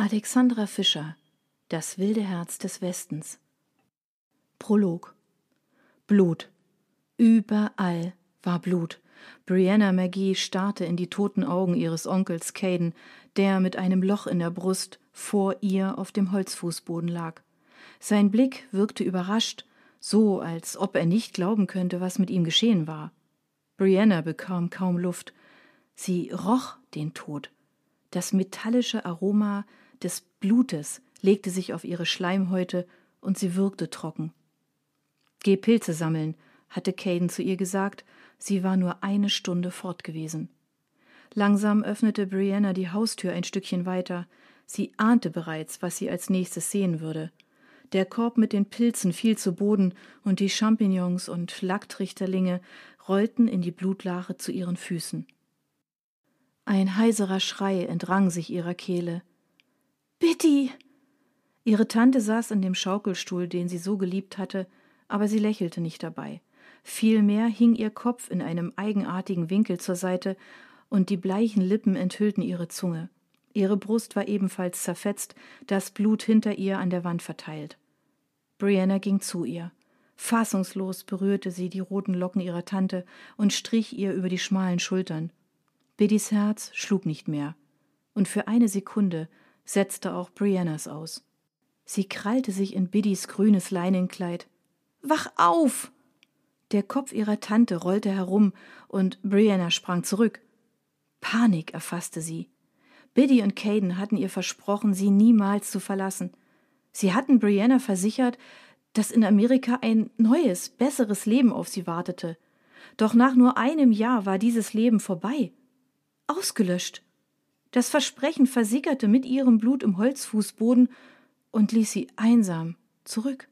Alexandra Fischer Das wilde Herz des Westens Prolog Blut. Überall war Blut. Brianna McGee starrte in die toten Augen ihres Onkels Caden, der mit einem Loch in der Brust vor ihr auf dem Holzfußboden lag. Sein Blick wirkte überrascht, so als ob er nicht glauben könnte, was mit ihm geschehen war. Brianna bekam kaum Luft. Sie roch den Tod. Das metallische Aroma des Blutes legte sich auf ihre Schleimhäute und sie wirkte trocken. Geh Pilze sammeln, hatte Caden zu ihr gesagt, sie war nur eine Stunde fort gewesen. Langsam öffnete Brianna die Haustür ein Stückchen weiter. Sie ahnte bereits, was sie als nächstes sehen würde. Der Korb mit den Pilzen fiel zu Boden und die Champignons und Lacktrichterlinge rollten in die Blutlache zu ihren Füßen. Ein heiserer Schrei entrang sich ihrer Kehle. Bitty! Ihre Tante saß in dem Schaukelstuhl, den sie so geliebt hatte, aber sie lächelte nicht dabei. Vielmehr hing ihr Kopf in einem eigenartigen Winkel zur Seite, und die bleichen Lippen enthüllten ihre Zunge. Ihre Brust war ebenfalls zerfetzt, das Blut hinter ihr an der Wand verteilt. Brianna ging zu ihr. Fassungslos berührte sie die roten Locken ihrer Tante und strich ihr über die schmalen Schultern. Biddys Herz schlug nicht mehr. Und für eine Sekunde setzte auch Briannas aus. Sie krallte sich in Biddys grünes Leinenkleid. Wach auf! Der Kopf ihrer Tante rollte herum und Brianna sprang zurück. Panik erfasste sie. Biddy und Caden hatten ihr versprochen, sie niemals zu verlassen. Sie hatten Brianna versichert, dass in Amerika ein neues, besseres Leben auf sie wartete. Doch nach nur einem Jahr war dieses Leben vorbei. Ausgelöscht. Das Versprechen versickerte mit ihrem Blut im Holzfußboden und ließ sie einsam zurück.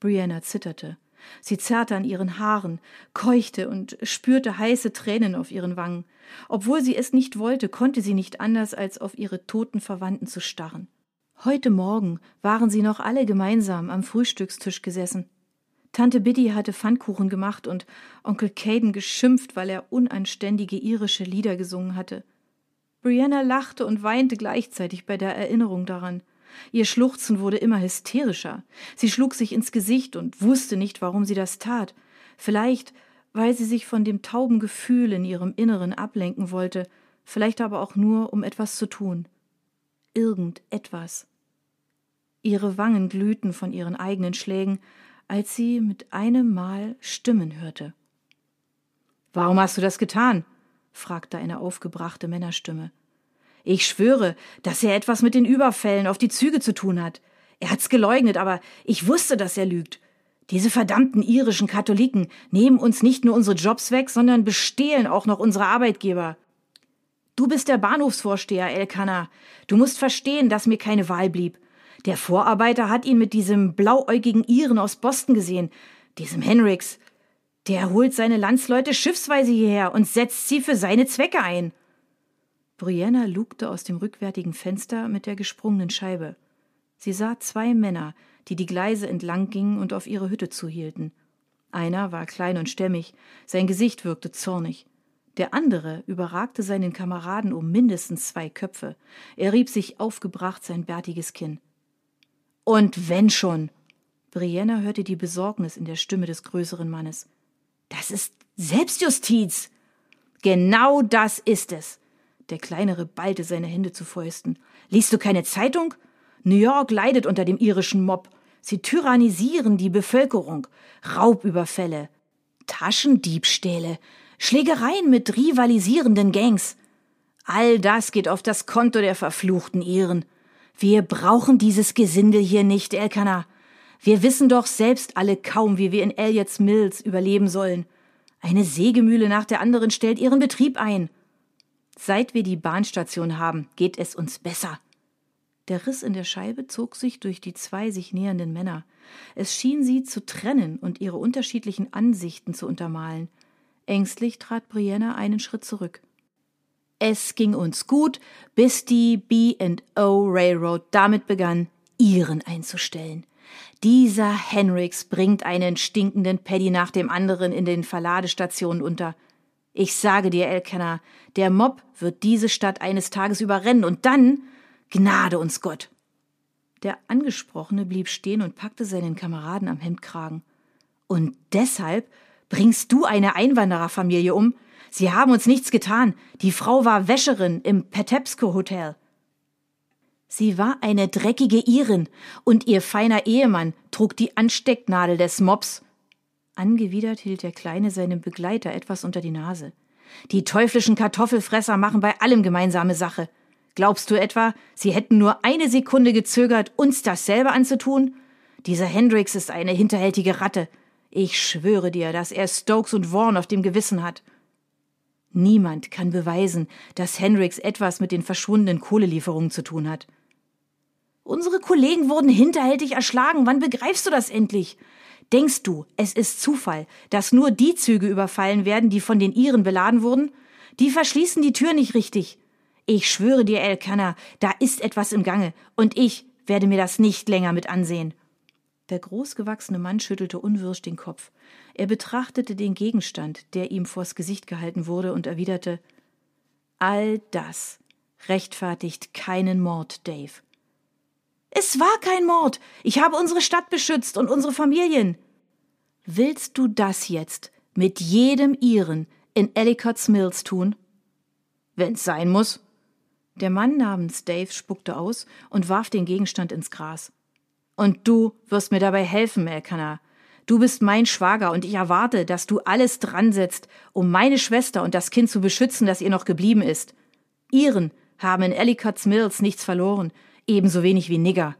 Brianna zitterte. Sie zerrte an ihren Haaren, keuchte und spürte heiße Tränen auf ihren Wangen. Obwohl sie es nicht wollte, konnte sie nicht anders, als auf ihre toten Verwandten zu starren. Heute Morgen waren sie noch alle gemeinsam am Frühstückstisch gesessen. Tante Biddy hatte Pfannkuchen gemacht und Onkel Caden geschimpft, weil er unanständige irische Lieder gesungen hatte. Brianna lachte und weinte gleichzeitig bei der Erinnerung daran. Ihr Schluchzen wurde immer hysterischer. Sie schlug sich ins Gesicht und wusste nicht, warum sie das tat. Vielleicht, weil sie sich von dem tauben Gefühl in ihrem Inneren ablenken wollte, vielleicht aber auch nur, um etwas zu tun. Irgendetwas. Ihre Wangen glühten von ihren eigenen Schlägen, als sie mit einem Mal Stimmen hörte. Warum hast du das getan? Fragte eine aufgebrachte Männerstimme. Ich schwöre, dass er etwas mit den Überfällen auf die Züge zu tun hat. Er hat's geleugnet, aber ich wusste, dass er lügt. Diese verdammten irischen Katholiken nehmen uns nicht nur unsere Jobs weg, sondern bestehlen auch noch unsere Arbeitgeber. Du bist der Bahnhofsvorsteher, Elkanah. Du musst verstehen, dass mir keine Wahl blieb. Der Vorarbeiter hat ihn mit diesem blauäugigen Iren aus Boston gesehen, diesem Henricks. Der holt seine Landsleute schiffsweise hierher und setzt sie für seine Zwecke ein. Brianna lugte aus dem rückwärtigen Fenster mit der gesprungenen Scheibe. Sie sah zwei Männer, die die Gleise entlang gingen und auf ihre Hütte zuhielten. Einer war klein und stämmig, sein Gesicht wirkte zornig. Der andere überragte seinen Kameraden um mindestens zwei Köpfe. Er rieb sich aufgebracht sein bärtiges Kinn. Und wenn schon! Brianna hörte die Besorgnis in der Stimme des größeren Mannes. Das ist Selbstjustiz! Genau das ist es! Der kleinere ballte seine Hände zu Fäusten. Liest du keine Zeitung? New York leidet unter dem irischen Mob. Sie tyrannisieren die Bevölkerung. Raubüberfälle, Taschendiebstähle, Schlägereien mit rivalisierenden Gangs. All das geht auf das Konto der verfluchten Iren. Wir brauchen dieses Gesindel hier nicht, Elkanah. Wir wissen doch selbst alle kaum, wie wir in Elliots Mills überleben sollen. Eine Sägemühle nach der anderen stellt ihren Betrieb ein. Seit wir die Bahnstation haben, geht es uns besser. Der Riss in der Scheibe zog sich durch die zwei sich nähernden Männer. Es schien sie zu trennen und ihre unterschiedlichen Ansichten zu untermalen. Ängstlich trat Brianna einen Schritt zurück. Es ging uns gut, bis die B&O Railroad damit begann, ihren einzustellen. Dieser Henricks bringt einen stinkenden Paddy nach dem anderen in den Verladestationen unter. Ich sage dir, Elkanah, der Mob wird diese Stadt eines Tages überrennen und dann, Gnade uns Gott. Der Angesprochene blieb stehen und packte seinen Kameraden am Hemdkragen. Und deshalb bringst du eine Einwandererfamilie um? Sie haben uns nichts getan. Die Frau war Wäscherin im Petepsko Hotel. Sie war eine dreckige Irin und ihr feiner Ehemann trug die Anstecknadel des Mobs. Angewidert hielt der Kleine seinem Begleiter etwas unter die Nase. Die teuflischen Kartoffelfresser machen bei allem gemeinsame Sache. Glaubst du etwa, sie hätten nur eine Sekunde gezögert, uns dasselbe anzutun? Dieser Hendrix ist eine hinterhältige Ratte. Ich schwöre dir, dass er Stokes und Vaughan auf dem Gewissen hat. Niemand kann beweisen, dass Hendrix etwas mit den verschwundenen Kohlelieferungen zu tun hat. Unsere Kollegen wurden hinterhältig erschlagen. Wann begreifst du das endlich? Denkst du, es ist Zufall, dass nur die Züge überfallen werden, die von den Iren beladen wurden? Die verschließen die Tür nicht richtig. Ich schwöre dir, Elkanah, da ist etwas im Gange, und ich werde mir das nicht länger mit ansehen. Der großgewachsene Mann schüttelte unwirsch den Kopf. Er betrachtete den Gegenstand, der ihm vors Gesicht gehalten wurde, und erwiderte All das rechtfertigt keinen Mord, Dave. Es war kein Mord. Ich habe unsere Stadt beschützt und unsere Familien. Willst du das jetzt mit jedem Iren in Ellicott's Mills tun? Wenn's sein muss. Der Mann namens Dave spuckte aus und warf den Gegenstand ins Gras. Und du wirst mir dabei helfen, Elkanah. Du bist mein Schwager und ich erwarte, dass du alles dran setzt, um meine Schwester und das Kind zu beschützen, das ihr noch geblieben ist. Iren haben in Ellicott's Mills nichts verloren ebenso wenig wie Nigger.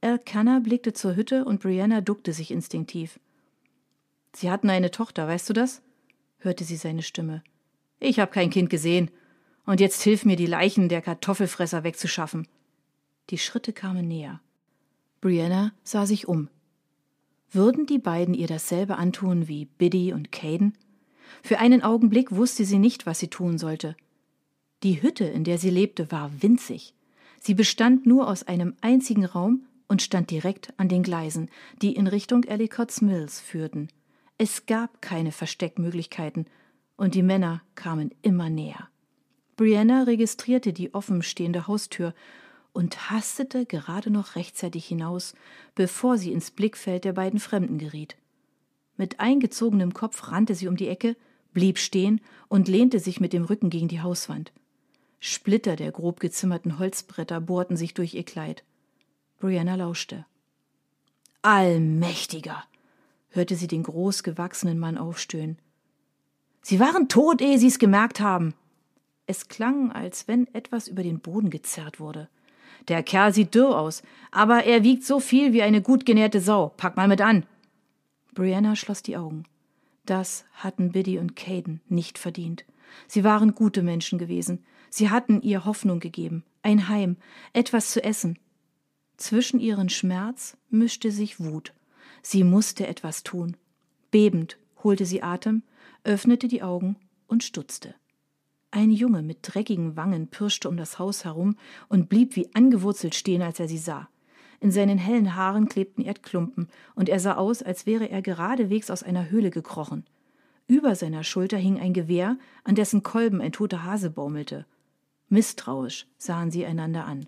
Elkanah blickte zur Hütte und Brianna duckte sich instinktiv. Sie hatten eine Tochter, weißt du das? hörte sie seine Stimme. Ich habe kein Kind gesehen. Und jetzt hilf mir, die Leichen der Kartoffelfresser wegzuschaffen. Die Schritte kamen näher. Brianna sah sich um. Würden die beiden ihr dasselbe antun wie Biddy und Caden? Für einen Augenblick wusste sie nicht, was sie tun sollte. Die Hütte, in der sie lebte, war winzig. Sie bestand nur aus einem einzigen Raum und stand direkt an den Gleisen, die in Richtung Ellicott's Mills führten. Es gab keine Versteckmöglichkeiten, und die Männer kamen immer näher. Brianna registrierte die offenstehende Haustür und hastete gerade noch rechtzeitig hinaus, bevor sie ins Blickfeld der beiden Fremden geriet. Mit eingezogenem Kopf rannte sie um die Ecke, blieb stehen und lehnte sich mit dem Rücken gegen die Hauswand. Splitter der grob gezimmerten Holzbretter bohrten sich durch ihr Kleid. Brianna lauschte. Allmächtiger! hörte sie den großgewachsenen Mann aufstöhnen. Sie waren tot, ehe Sie es gemerkt haben. Es klang, als wenn etwas über den Boden gezerrt wurde. Der Kerl sieht dürr aus, aber er wiegt so viel wie eine gut genährte Sau. Pack mal mit an. Brianna schloss die Augen. Das hatten Biddy und Caden nicht verdient. Sie waren gute Menschen gewesen. Sie hatten ihr Hoffnung gegeben, ein Heim, etwas zu essen. Zwischen ihren Schmerz mischte sich Wut. Sie musste etwas tun. Bebend holte sie Atem, öffnete die Augen und stutzte. Ein Junge mit dreckigen Wangen pirschte um das Haus herum und blieb wie angewurzelt stehen, als er sie sah. In seinen hellen Haaren klebten Erdklumpen, und er sah aus, als wäre er geradewegs aus einer Höhle gekrochen. Über seiner Schulter hing ein Gewehr, an dessen Kolben ein toter Hase baumelte. Misstrauisch sahen sie einander an.